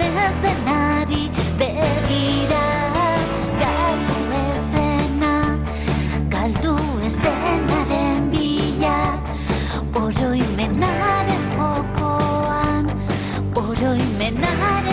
Ez denari begira. Galdu ez dena, galdu ez denaren bila, oroimenaren jokoan, oroimenaren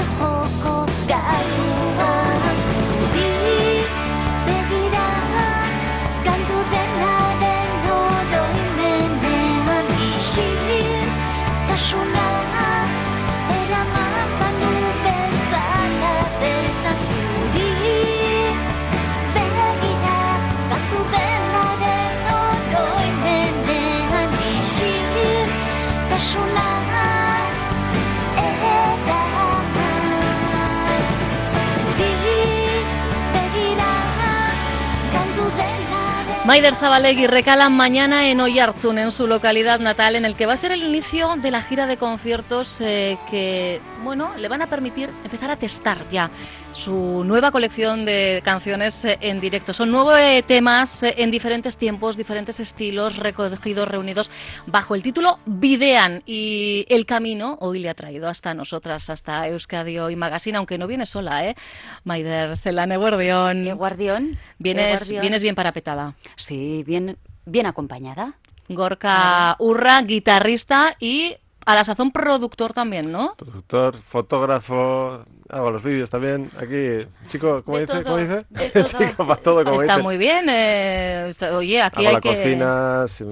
Maider Zabalegui recalan mañana en Oyarzun, en su localidad natal, en el que va a ser el inicio de la gira de conciertos eh, que, bueno, le van a permitir empezar a testar ya su nueva colección de canciones eh, en directo. Son nueve temas eh, en diferentes tiempos, diferentes estilos, recogidos, reunidos bajo el título Videan. Y el camino hoy le ha traído hasta nosotras, hasta Euskadi Hoy Magazine, aunque no viene sola, ¿eh? Maider Celane Guardión. Guardión. Vienes, Guardión. vienes bien parapetada. Sí, bien, bien acompañada. Gorka Urra, guitarrista y a la sazón productor también, ¿no? Productor, fotógrafo, hago los vídeos también. Aquí, chico, ¿cómo De dice? todo, ¿Cómo dice? de chico, para todo, como Está dice. muy bien. eh, oye, aquí hago hay la que... cocina, sin-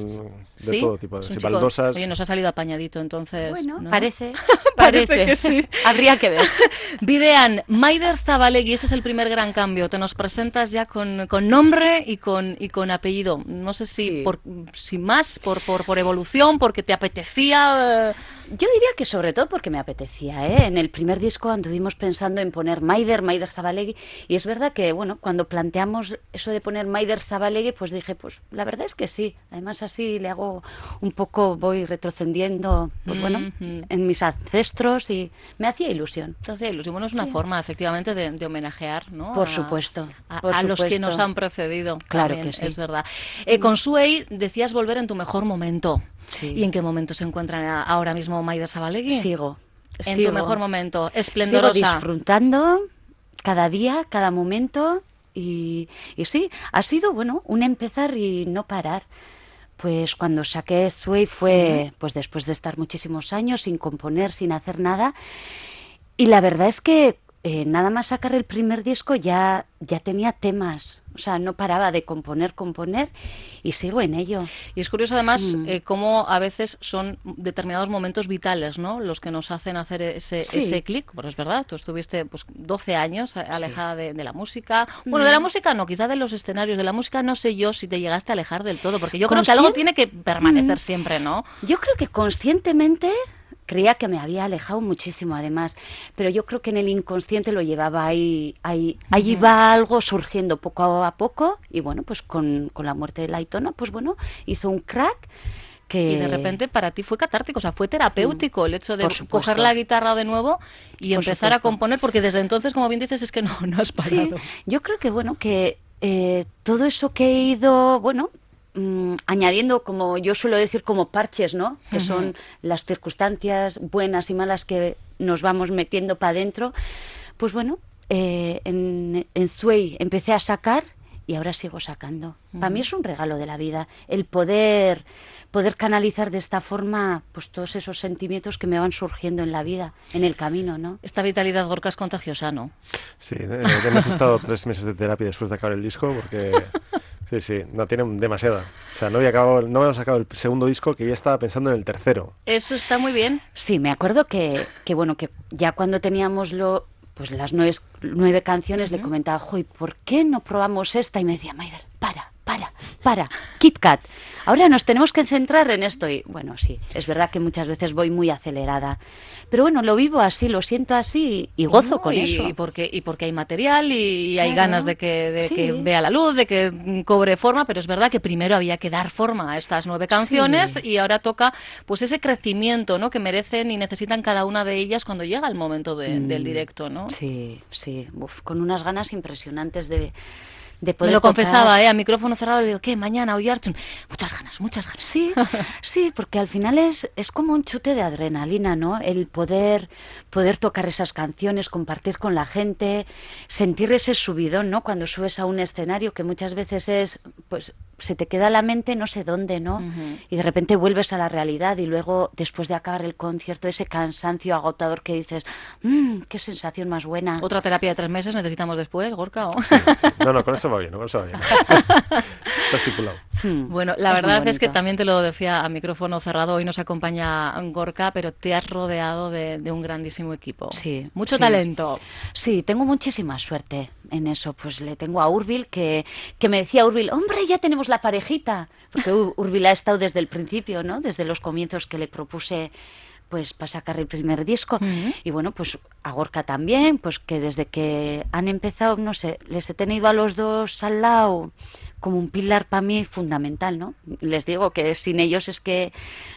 de ¿Sí? todo tipo, chico- baldosas. Oye, nos ha salido apañadito, entonces. Bueno, ¿no? parece. Parece parece que sí. Habría que ver. Videan, Maider Zabalegui, ese es el primer gran cambio. Te nos presentas ya con, con nombre y con, y con apellido. No sé si Sí. por, sin más, por, por, por evolución, porque te apetecía. eh, Yo diría que sobre todo porque me apetecía, ¿eh? En el primer disco anduvimos pensando en poner Maider, Maider Zabalegui, y es verdad que, bueno, cuando planteamos eso de poner Maider Zabalegui, pues dije, pues la verdad es que sí. Además así le hago un poco, voy retrocediendo, pues bueno, en mis ancestros y me hacía ilusión. Entonces, ilusión bueno, es una Sí. forma, efectivamente, de, de homenajear ¿no? Por a- supuesto, a, por a los que nos han precedido. Claro también, que sí. Es verdad. Eh, con Suey decías volver en tu mejor momento. Sí. ¿Y en qué momento se encuentra ahora mismo Maider Zabalegui? Sigo. En sigo. tu mejor momento, Sigo esplendorosa. disfrutando cada día, cada momento. Y, y sí, ha sido, bueno, un empezar y no parar. Pues cuando saqué Sway fue pues después de estar muchísimos años sin componer, sin hacer nada. Y la verdad es que eh, nada más sacar el primer disco ya, ya tenía temas. O sea, no paraba de componer, componer y sigo en ello. Y es curioso además Mm. eh, cómo a veces son determinados momentos vitales, ¿no? Los que nos hacen hacer ese, Sí. ese clic. Pues es verdad, tú estuviste pues 12 años alejada de, de la música. Bueno, de la música no, quizá de los escenarios. De la música no sé yo si te llegaste a alejar del todo, porque yo creo que algo tiene que permanecer Mm. siempre, ¿no? Yo creo que conscientemente creía que me había alejado muchísimo además, pero yo creo que en el inconsciente lo llevaba ahí, ahí, ahí va algo surgiendo poco a poco y bueno, pues con, con la muerte de Laitona, pues bueno, hizo un crack que... Y de repente para ti fue catártico, o sea, fue terapéutico el hecho de coger la guitarra de nuevo y Por empezar a componer, porque desde entonces, como bien dices, es que no, no has Sí, parado. yo creo que bueno, que eh, todo eso que he ido, bueno, mm, añadiendo, como yo suelo decir, como parches, ¿no? Que son las circunstancias buenas y malas que nos vamos metiendo para adentro. Pues bueno, eh, en, en Sway empecé a sacar y ahora sigo sacando. Para mí es un regalo de la vida el poder poder canalizar de esta forma pues todos esos sentimientos que me van surgiendo en la vida, en el camino, ¿no? Esta vitalidad gorca es contagiosa, ¿no? Sí, he necesitado tres meses de terapia después de acabar el disco porque... Sí, sí, no tienen demasiada. O sea, no había, acabado, no había sacado el segundo disco que ya estaba pensando en el tercero. Eso está muy bien. Sí, me acuerdo que, que bueno, que ya cuando teníamos lo, pues las nueve, nueve canciones le comentaba, Joy, ¿por qué no probamos esta? Y me decía, Maider, para, para, para, Kit Kat. Ahora nos tenemos que centrar en esto. Y bueno, sí, es verdad que muchas veces voy muy acelerada. Pero bueno, lo vivo así, lo siento así y gozo No, con y, eso. Y porque, y porque hay material y, hay ganas de, que, de sí. que vea la luz, de que cobre forma, pero es verdad que primero había que dar forma a estas nueve canciones Sí. y ahora toca pues ese crecimiento ¿no? que merecen y necesitan cada una de ellas cuando llega el momento de- del Mm, directo. ¿no? Sí, sí, uf, con unas ganas impresionantes de, de poder Me lo tocar. confesaba, ¿eh? a micrófono cerrado, le digo, ¿qué? Mañana, hoy Archun. Muchas ganas, muchas ganas. Sí, sí, porque al final es, es como un chute de adrenalina, ¿no? El poder, poder tocar esas canciones, compartir con la gente, sentir ese subidón, ¿no? Cuando subes a un escenario que muchas veces es, pues, se te queda la mente no sé dónde, ¿no? Y de repente vuelves a la realidad y luego, después de acabar el concierto, ese cansancio agotador que dices, mmm, qué sensación más buena. Otra terapia de tres meses necesitamos después, Gorka. ¿o? Sí. No, no, con eso va bien, con eso va bien. Está estipulado. Hmm, Bueno, la es verdad es que también te lo decía a micrófono cerrado, hoy nos acompaña Gorka, pero te has rodeado de, de un grandísimo equipo. Sí, Mucho sí. talento. Sí, tengo muchísima suerte en eso. Pues le tengo a Urbil que, que me decía Urbil, hombre, ya tenemos la parejita. Porque Ur- Urbil ha estado desde el principio, ¿no? Desde los comienzos que le propuse pues para sacar el primer disco. Y bueno, pues a Gorka también, pues que desde que han empezado, no sé, les he tenido a los dos al lado como un pilar para mí fundamental, ¿no? Les digo que sin ellos es que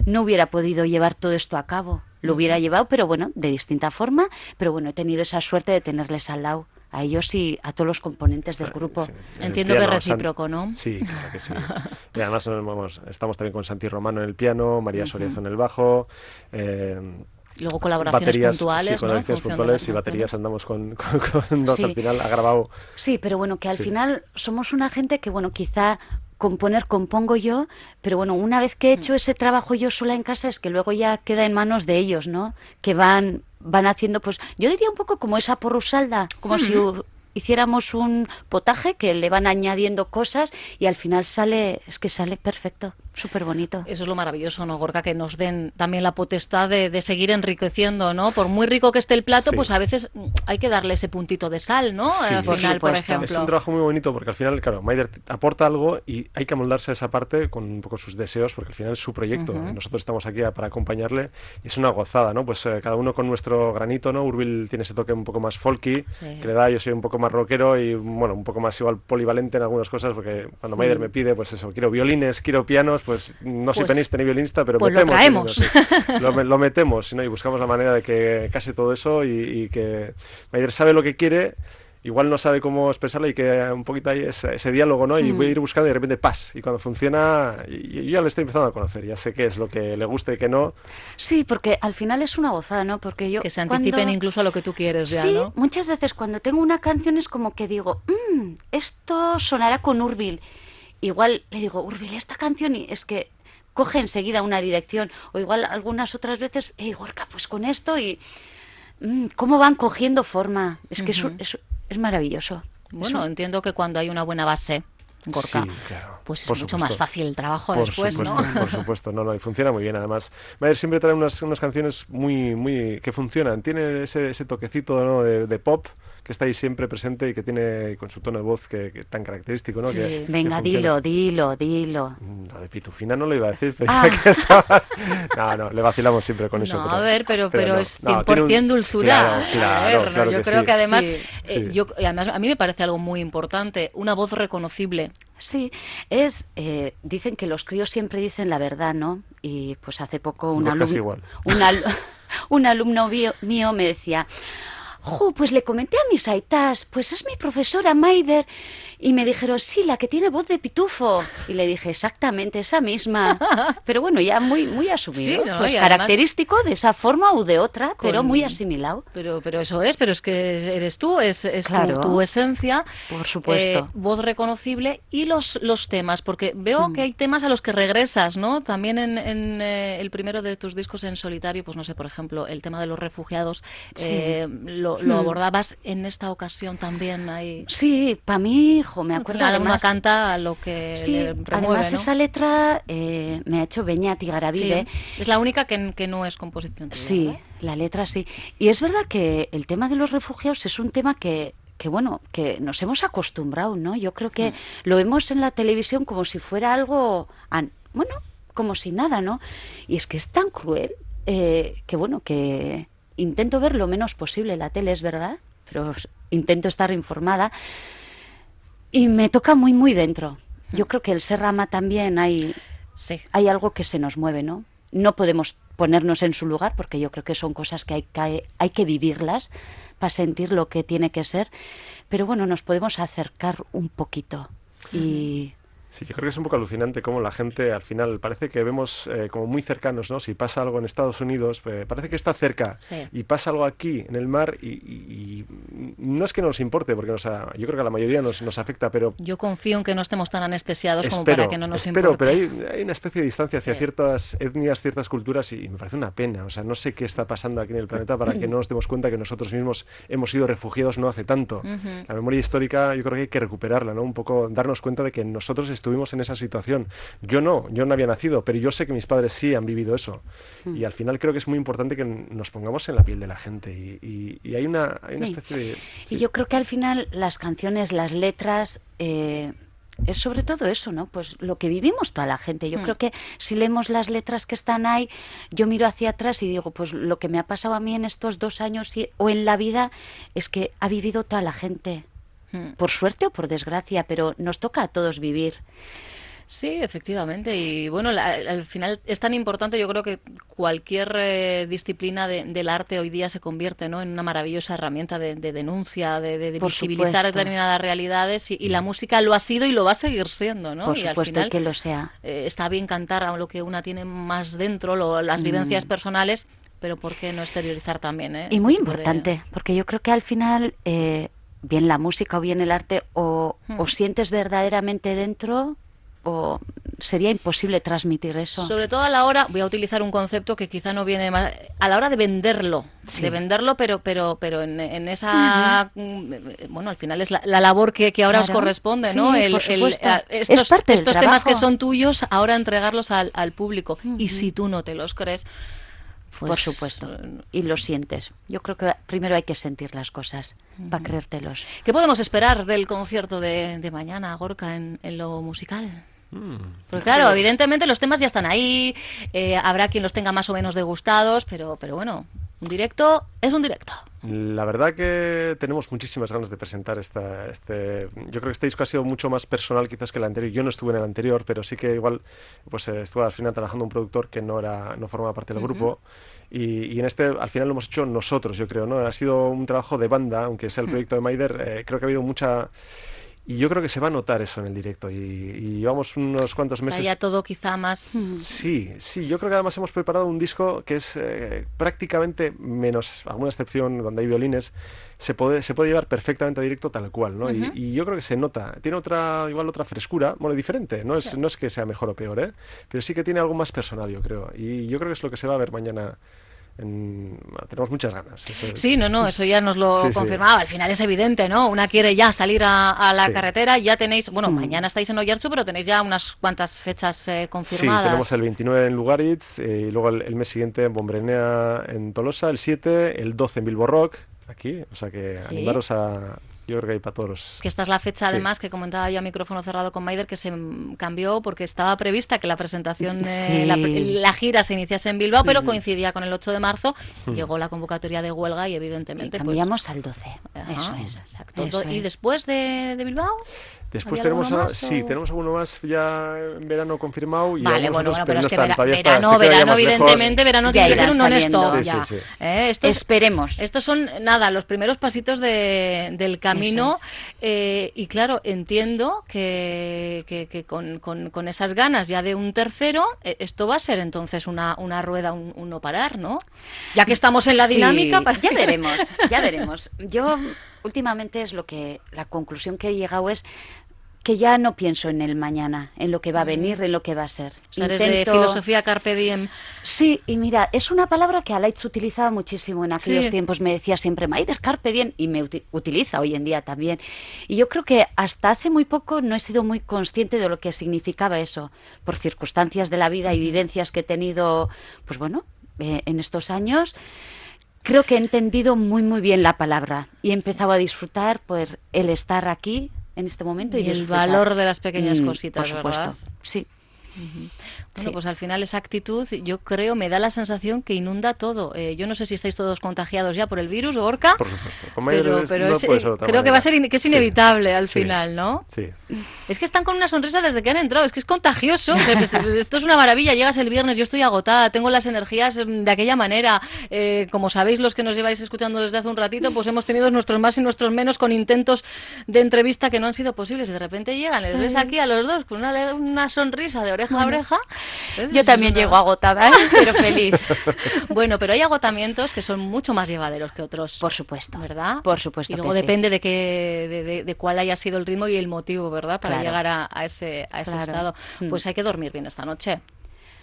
no hubiera podido llevar todo esto a cabo. Lo hubiera llevado, pero bueno, de distinta forma, pero bueno, he tenido esa suerte de tenerles al lado, a ellos y a todos los componentes del grupo. Sí, en el Entiendo que es San- recíproco, ¿no? Sí, claro que sí. Y además vamos- estamos también con Santi Romano en el piano, María Soriazo en el bajo, eh, Luego colaboraciones baterías, puntuales, sí, ¿no? Colaboraciones puntuales las y baterías andamos con, con- con dos Sí. al final, ha grabado Sí, pero bueno, que al Sí. final somos una gente que, bueno, quizá componer compongo yo, pero bueno, una vez que he hecho ese trabajo yo sola en casa es que luego ya queda en manos de ellos, ¿no? Que van van haciendo, pues yo diría un poco como esa porrusalda, como si u- hiciéramos un potaje que le van añadiendo cosas y al final sale, es que sale perfecto, súper bonito. Eso es lo maravilloso, ¿no, Gorka? Que nos den también la potestad de, de seguir enriqueciendo, ¿no? Por muy rico que esté el plato, Sí. pues a veces hay que darle ese puntito de sal, ¿no? Sí, Al por final, por supuesto. ejemplo. Es un trabajo muy bonito porque al final, claro, Maider aporta algo y hay que amoldarse a esa parte con un poco sus deseos porque al final es su proyecto. y Nosotros estamos aquí a- para acompañarle y es una gozada, ¿no? Pues eh, cada uno con nuestro granito, ¿no? Urbil tiene ese toque un poco más folky Sí. que le da, yo soy un poco más rockero y, bueno, un poco más igual polivalente en algunas cosas porque cuando Maider me pide, pues eso, quiero violines, quiero pianos, pues no soy Pues- pianista ni violinista, pero pues lo metemos traemos. violines, sí. lo, lo metemos ¿no? y buscamos la manera de que case todo eso y, y que Maider sabe lo que quiere igual no sabe cómo expresarlo y que un poquito hay ese, ese diálogo, ¿no? Y voy a ir buscando y de repente paz. Y cuando funciona, y, y yo ya le estoy empezando a conocer, ya sé qué es lo que le gusta y qué no. Sí, porque al final es una gozada, ¿no? Porque yo Que se anticipen cuando- incluso a lo que tú quieres ya, sí, ¿no? muchas veces cuando tengo una canción es como que digo, "Mm, esto sonará con Urbil. Igual le digo, Urbil, esta canción y es que coge enseguida una dirección. O igual algunas otras veces, hey, Gorka, pues con esto y mm, cómo van cogiendo forma. Es que es un- Ujú. es, es maravilloso. Bueno, Eso- entiendo que cuando hay una buena base, Gorka, Sí, claro. pues es Por mucho supuesto. más fácil el trabajo Por después, supuesto, ¿no? por supuesto, no, no, y funciona muy bien además. Mayer siempre trae unas, unas canciones muy, muy, que funcionan, tiene ese, ese toquecito ¿no? de, de pop que está ahí siempre presente y que tiene con su tono de voz que, que tan característico, ¿no? Sí. Que- Venga, dilo, dilo, dilo. Mm, Lo de Pitufina no lo iba a decir, pero Ah. ya que estabas... No, no, le vacilamos siempre con eso. No, pero- a ver, pero, pero, no. es No, 100% tiene un- dulzura. Claro, A claro, ver, ¿no? claro yo que creo sí. que además, Sí. eh, yo, además a mí me parece algo muy importante, una voz reconocible. Sí, es. eh, dicen que los críos siempre dicen la verdad, ¿no? Y pues hace poco un alumno, un, al- un alumno mío me decía. Jo, pues le comenté a mis aitas, pues es mi profesora Maider. Y me dijeron, sí, la que tiene voz de pitufo. Y le dije, exactamente, esa misma. Pero bueno, ya muy, muy asumido. Sí, ¿no? Pues Y además- característico de esa forma u de otra, pero muy asimilado. Pero, pero eso es, pero es que eres tú, es, es tu- esencia. Por supuesto. eh, voz reconocible y los, los temas, porque veo Mm. que hay temas a los que regresas, ¿no? También en, en, eh, el primero de tus discos en solitario, pues no sé, por ejemplo, el tema de los refugiados, Sí. eh, lo, lo Mm. abordabas en esta ocasión también. Hay, Sí, para mí, hijo, me acuerdo Cada uno además... canta lo que Sí, le remueve, además ¿no? esa letra eh, me ha hecho Beñat y Garavide. Sí, es la única que, que no es composición Sí, ¿verdad? la letra sí. Y es verdad que el tema de los refugiados es un tema que, que bueno, que nos hemos acostumbrado, ¿no? Yo creo que lo vemos en la televisión como si fuera algo, bueno, como si nada, ¿no? Y es que es tan cruel eh, que, bueno, que intento ver lo menos posible la tele, es verdad, pero intento estar informada. Y me toca muy, muy dentro. Mm. Yo creo que el Serrama también hay, Sí. hay algo que se nos mueve, ¿no? No podemos ponernos en su lugar porque yo creo que son cosas que hay que, hay que vivirlas para sentir lo que tiene que ser, pero bueno, nos podemos acercar un poquito y Sí, yo creo que es un poco alucinante cómo la gente al final parece que vemos eh, como muy cercanos, ¿no? Si pasa algo en Estados Unidos, eh, parece que está cerca Sí. y pasa algo aquí en el mar y, y- y no es que nos importe, porque nos ha- yo creo que a la mayoría nos, nos afecta, pero Yo confío en que no estemos tan anestesiados como espero, para que no nos espero, importe. pero hay, hay una especie de distancia hacia Sí. ciertas etnias, ciertas culturas y me parece una pena. O sea, no sé qué está pasando aquí en el planeta para que no nos demos cuenta que nosotros mismos hemos sido refugiados no hace tanto. Ujú. La memoria histórica yo creo que hay que recuperarla, ¿no? Un poco darnos cuenta de que nosotros estuvimos en esa situación. Yo no, yo no había nacido, pero yo sé que mis padres sí han vivido eso. Mm. Y al final creo que es muy importante que nos pongamos en la piel de la gente. Y, y- y hay una, hay una Sí. especie de... Y yo creo que al final las canciones, las letras, eh, es sobre todo eso, ¿no? Pues lo que vivimos toda la gente. Yo Hmm. creo que si leemos las letras que están ahí, yo miro hacia atrás y digo, pues lo que me ha pasado a mí en estos dos años y- o en la vida es que ha vivido toda la gente. Mm. Por suerte o por desgracia, pero nos toca a todos vivir. Sí, efectivamente. Y bueno, la- al final es tan importante, yo creo que cualquier eh, disciplina de- del arte hoy día se convierte ¿no? en una maravillosa herramienta de, de denuncia, de, de- visibilizar supuesto. determinadas realidades y, y la música lo ha sido y lo va a seguir siendo, ¿no? Por y al supuesto, final y que lo sea. eh, está bien cantar a lo que una tiene más dentro, lo- las vivencias personales, pero ¿por qué no exteriorizar también? eh, Y este muy importante, porque yo creo que al final, eh, bien la música o bien el arte, o, Hmm. o sientes verdaderamente dentro, o sería imposible transmitir eso. Sobre todo a la hora, voy a utilizar un concepto que quizá no viene más, a la hora de venderlo, Sí. de venderlo, pero pero pero en, en esa, mm, bueno, al final es la, la labor que, que ahora os corresponde, Sí, ¿no? por supuesto. a- Es estos parte estos temas que son tuyos, ahora entregarlos al, al público. Y si tú no te los crees, pues, Por supuesto. Y lo sientes. Yo creo que primero hay que sentir las cosas para creértelos. ¿Qué podemos esperar del concierto de, de mañana, Gorka, en, en lo musical? Mm. Porque claro, evidentemente los temas ya están ahí, eh, habrá quien los tenga más o menos degustados, pero, pero bueno, un directo es un directo. La verdad que tenemos muchísimas ganas de presentar esta, este... Yo creo que este disco ha sido mucho más personal quizás que el anterior. Yo no estuve en el anterior, pero sí que igual pues eh, estuve al final trabajando un productor que no era no formaba parte del grupo. Y, y en este al final lo hemos hecho nosotros, yo creo. ¿no? Ha sido un trabajo de banda, aunque sea el proyecto de Maider. eh, creo que ha habido mucha... Y yo creo que se va a notar eso en el directo. Y, y llevamos unos cuantos meses Haya todo quizá más... Sí, sí, yo creo que además hemos preparado un disco que es eh, prácticamente, menos alguna excepción donde hay violines, se puede, se puede llevar perfectamente a directo tal cual, ¿no? Y- yo creo que se nota, tiene otra, igual otra frescura, bueno, diferente, no es, Sí. no es que sea mejor o peor, ¿eh? Pero sí que tiene algo más personal, yo creo. Y yo creo que es lo que se va a ver mañana en- bueno, tenemos muchas ganas. eso es- Sí, no, no, eso ya nos lo Sí, sí. confirmaba. Al final es evidente, ¿no? Una quiere ya salir a, a la Sí. carretera, ya tenéis, bueno, mañana estáis en Oyarchu, pero tenéis ya unas cuantas fechas eh, Sí, confirmadas. tenemos el 29 en Lugaritz eh, y luego el, el mes siguiente en Bombrenea en Tolosa, el 7, el 12 en Bilbo Rock, aquí, o sea que Sí. animaros a, yo creo que hay para todos los... Que esta es la fecha, Sí. además, que comentaba yo a micrófono cerrado con Maider, que se cambió porque estaba prevista que la presentación, eh, Sí. la, gira se iniciase en Bilbao, pero coincidía con el 8 de marzo. Hmm. Llegó la convocatoria de huelga y, Y evidentemente, pues. cambiamos al 12. ajá, Eso es. Exacto. Eso ¿Y es. después de, de Bilbao? Después ¿Había tenemos, alguno a- más, sí, o? tenemos alguno más ya en verano confirmado y Vale, algunos bueno, otros, bueno, pero no es que están, vera- todavía está- verano, verano, evidentemente, verano tiene que ser un honesto. saliendo. Sí, ya. sí, sí. Eh, estos- Esperemos. Estos son, nada, los primeros pasitos de- del camino. Eh, y claro, entiendo que, que- que con, con- con esas ganas ya de un tercero, eh, esto va a ser entonces una, una rueda, un, un no parar, ¿no? Ya que estamos en la Sí, dinámica. para- Ya veremos, ya veremos. Yo últimamente es lo que la conclusión que he llegado es que ya no pienso en el mañana, en lo que va a venir, en lo que va a ser. O sea, eres de Intento- filosofía carpe diem. Sí, y mira, es una palabra que Alaitz utilizaba muchísimo en aquellos Sí. tiempos. Me decía siempre, Maider Carpe Diem, y me uti- utiliza hoy en día también. Y yo creo que hasta hace muy poco no he sido muy consciente de lo que significaba eso, por circunstancias de la vida y vivencias que he tenido, pues bueno, eh, en estos años. Creo que he entendido muy, muy bien la palabra y he empezado a disfrutar por el estar aquí en este momento y, Y el disfrutar. valor de las pequeñas Mm, cositas, Por supuesto, ¿verdad? sí. Bueno, Sí. pues al final esa actitud, yo creo, me da la sensación que inunda todo. Eh, yo no sé si estáis todos contagiados ya por el virus o Orca. Por supuesto. Pero, pero no es- puede ser creo que va a ser que es Sí. inevitable al final, ¿no? Sí. Es que están con una sonrisa desde que han entrado, es que es contagioso. Sea, pues, esto es una maravilla. Llegas el viernes, yo estoy agotada, tengo las energías mm, de aquella manera. Eh, como sabéis, los que nos lleváis escuchando desde hace un ratito, pues hemos tenido nuestros más y nuestros menos con intentos de entrevista que no han sido posibles. Y de repente llegan, les ves aquí a los dos con una, una sonrisa de oreja a oreja. ¿Ves? Yo también llego agotada, ¿eh? pero feliz. Bueno, pero hay agotamientos que son mucho más llevaderos que otros. Por supuesto. ¿Verdad? Por supuesto Y que luego sí. depende de, qué, de, de- de cuál haya sido el ritmo y el motivo, ¿verdad? Para Claro. llegar a, a ese, a ese Claro. estado. Mm. Pues hay que dormir bien esta noche,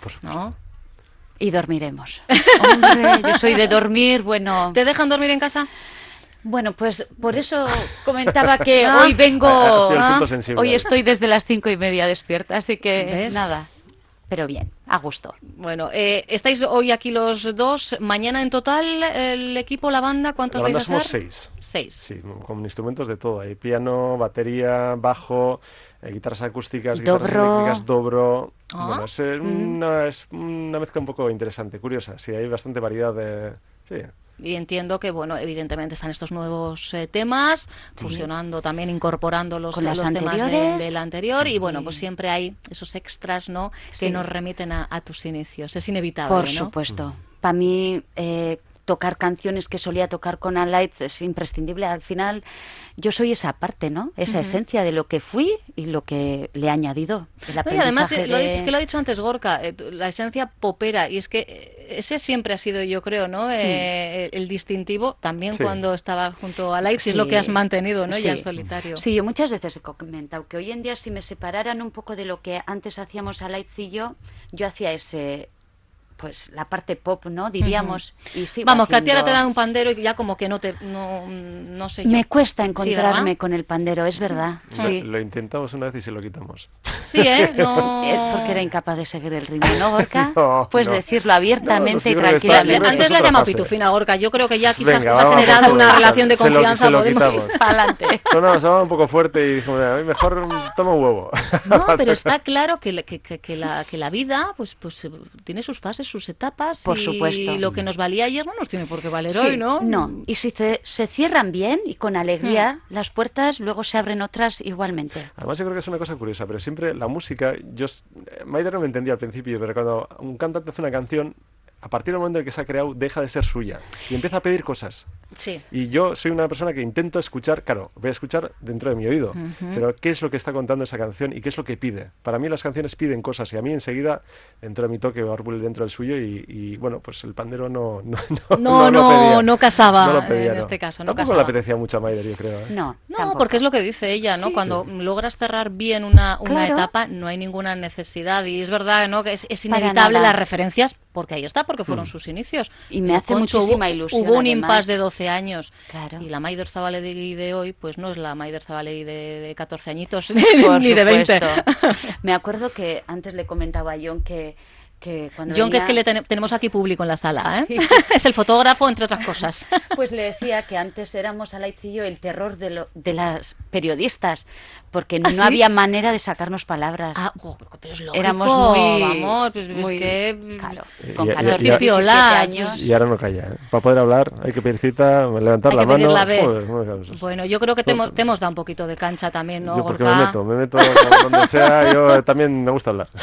Por supuesto. ¿no? Y dormiremos. Hombre, yo soy de dormir, bueno. ¿Te dejan dormir en casa? Bueno, pues por eso comentaba que Ah. hoy vengo. Ah, sensible Hoy estoy desde las cinco y media despierta, así que ¿Ves? nada. Pero bien, a gusto. Bueno, eh, estáis hoy aquí los dos. Mañana en total, el equipo, la banda, ¿cuántos La banda vais a somos ser? seis. Seis. Sí, con instrumentos de todo. Hay piano, batería, bajo, eh, guitarras acústicas, guitarras eléctricas, dobro. Ah. Bueno, es, eh, una, es una mezcla un poco interesante, curiosa. Sí, hay bastante variedad de... Sí, Y entiendo que, bueno, evidentemente están estos nuevos eh, temas, fusionando también, incorporando los, Con los temas de- anteriores. del anterior. Y bueno, pues siempre hay esos extras, ¿no? Que Sí. nos remiten a, a tus inicios. Es inevitable. Por ¿no? supuesto. Para mí, eh, tocar canciones que solía tocar con Alights es imprescindible. Al final, yo soy esa parte, ¿no? Esa esencia de lo que fui y lo que le he añadido. Y además, eh, lo de- dices, que lo ha dicho antes Gorka, eh, la esencia popera, y es que eh, ese siempre ha sido, yo creo, ¿no? Eh, el, el distintivo, también Sí. cuando estaba junto a Light, y es lo que has mantenido, ¿no? Ya en solitario. Sí, yo muchas veces he comentado que hoy en día si me separaran un poco de lo que antes hacíamos a Lights y yo, yo hacía ese, pues la parte pop, ¿no? Diríamos. y sigo Vamos, que a ti ahora haciendo- te dan un pandero y ya como que no te, no, no sé yo. Me cuesta Sí, encontrarme ¿verdad? con el pandero, es verdad. Lo- Sí. Lo, intentamos una vez y se lo quitamos. Sí, ¿eh? No... Porque era incapaz de seguir el ritmo, ¿no, Gorka? No, Puedes no. decirlo abiertamente No, sí, y tranquilamente. Antes otra llamado fase. pitufina, Gorka. Yo creo que ya quizás Venga, os ha generado una relación de Se lo- confianza. se lo pues, quitamos. Pa'lante. Sonaba, sonaba un poco fuerte y dijimos, "Mira, mejor mm, toma un huevo. No, pero está claro que, la- que, que- que la, que la vida pues, pues tiene sus fases, sus etapas. Por y supuesto. lo que nos valía ayer no nos tiene por qué valer Sí, hoy, ¿no? Y si se, se cierran bien y con alegría las puertas, luego se abren otras igualmente. Además, yo creo que es una cosa curiosa, pero siempre la música, yo, eh, Maider no me entendía al principio, pero cuando un cantante hace una canción, a partir del momento en que se ha creado, deja de ser suya y empieza a pedir cosas. Sí. Y yo soy una persona que intento escuchar, claro, voy a escuchar dentro de mi oído, pero ¿qué es lo que está contando esa canción y qué es lo que pide? Para mí las canciones piden cosas y a mí enseguida dentro de mi toque Arbul dentro del suyo y, y, bueno, pues el pandero no no no, No, lo no, pedía. no casaba No lo pedía, en no. este caso, no Tampoco casaba. le apetecía mucho a Maider, yo creo. ¿eh? No, No, tampoco. porque es lo que dice ella, ¿no? Sí. Cuando logras cerrar bien una, una Claro. etapa, no hay ninguna necesidad. Y es verdad, ¿no? Que es, es inevitable las referencias porque ahí está, porque Mm. fueron sus inicios. Y me hace Concho muchísima hubo- ilusión, Hubo un además. impasse de 12 años. Claro. Y la Maider Zabalegui de hoy, pues no es la Maider Zabalegui de, de 14 añitos, Por ni de 20. supuesto. Me acuerdo que antes le comentaba a John que, que cuando John, que es que le venía- ten- tenemos aquí público en la sala, ¿eh? Sí. es el fotógrafo, entre otras cosas. Pues le decía que antes éramos a y yo el terror de, lo- de las periodistas, porque no ¿Ah, sí? había manera de sacarnos palabras. Ah, oh, pero es lógico, Éramos muy... vamos, pues, es muy- que... Claro, Y- con y- y- 14 y- 17 Piolas, años. Y ahora no calla. ¿eh? Para poder hablar hay que pedir cita, levantar Hay la que pedir mano. la vez. Joder, no. Bueno, yo creo que te hemos, te hemos dado un poquito de cancha también, ¿no, yo porque Gorka? me meto, me meto donde sea, yo también me gusta hablar.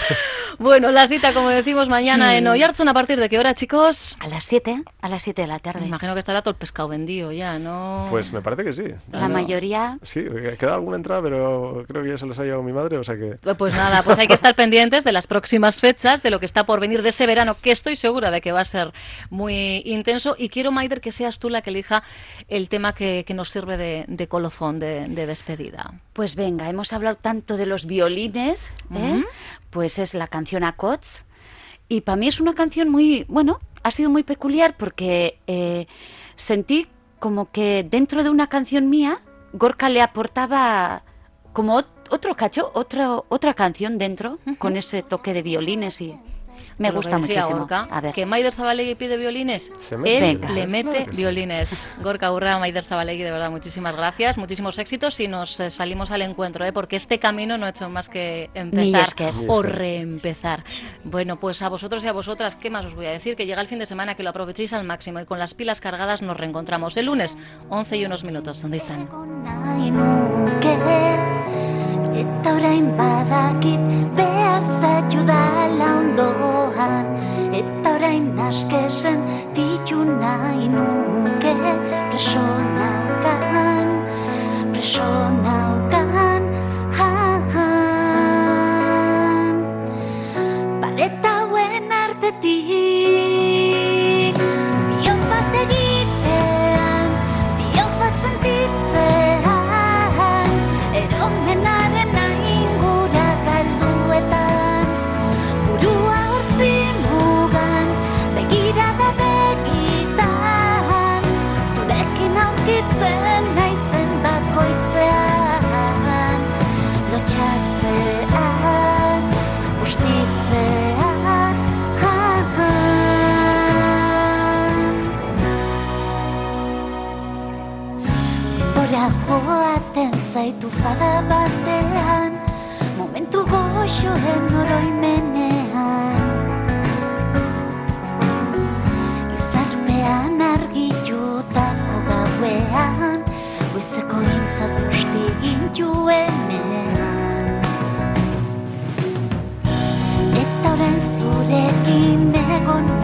Bueno, la cita, como decimos, mañana Hmm. en Oyarzun, ¿a partir de qué hora, chicos? A las 7, a las 7 de la Me tarde. imagino que estará todo el pescado vendido ya, ¿no? Pues me parece que sí. La mayoría... Sí, queda alguna entrada, pero creo que ya se les ha llevado mi madre, o sea que... Pues nada, pues hay que estar pendientes de las próximas fechas, de lo que está por venir de ese verano, que estoy segura de que va a ser muy intenso. Y quiero, Maider, que seas tú la que elija el tema que, que nos sirve de, de colofón, de, de despedida. Pues venga, hemos hablado tanto de los violines, ¿eh? Pues es la canción Acots. Y para mí es una canción muy, bueno, ha sido muy peculiar porque eh, sentí como que dentro de una canción mía, Gorka le aportaba como ot- otro cacho, otra, otra canción dentro, con ese toque de violines y me Lo que gusta muchísimo. Gorka, A ver, que Maider Zabalegui pide violines. Se Él le violines, mete claro que sí. violines. Gorka Urra, Maider Zabalegui, de verdad, muchísimas gracias, muchísimos éxitos y nos eh, salimos al encuentro, ¿eh? porque este camino no ha hecho más que empezar. Ni o reempezar. Bueno, pues a vosotros y a vosotras, ¿qué más os voy a decir? Que llega el fin de semana, que lo aprovechéis al máximo y con las pilas cargadas nos reencontramos el lunes, 11 y unos minutos. ¿Dónde están? Eta orain badakit behar zaitu dala ondoan. Eta orain askesen ditu nahi nuke Denbora joaten zaitu fada batean Momentu goxoen oroimenean. Izarpean argitutako gauean Goizeko intzak busti gintuenean Eta orain zurekin egon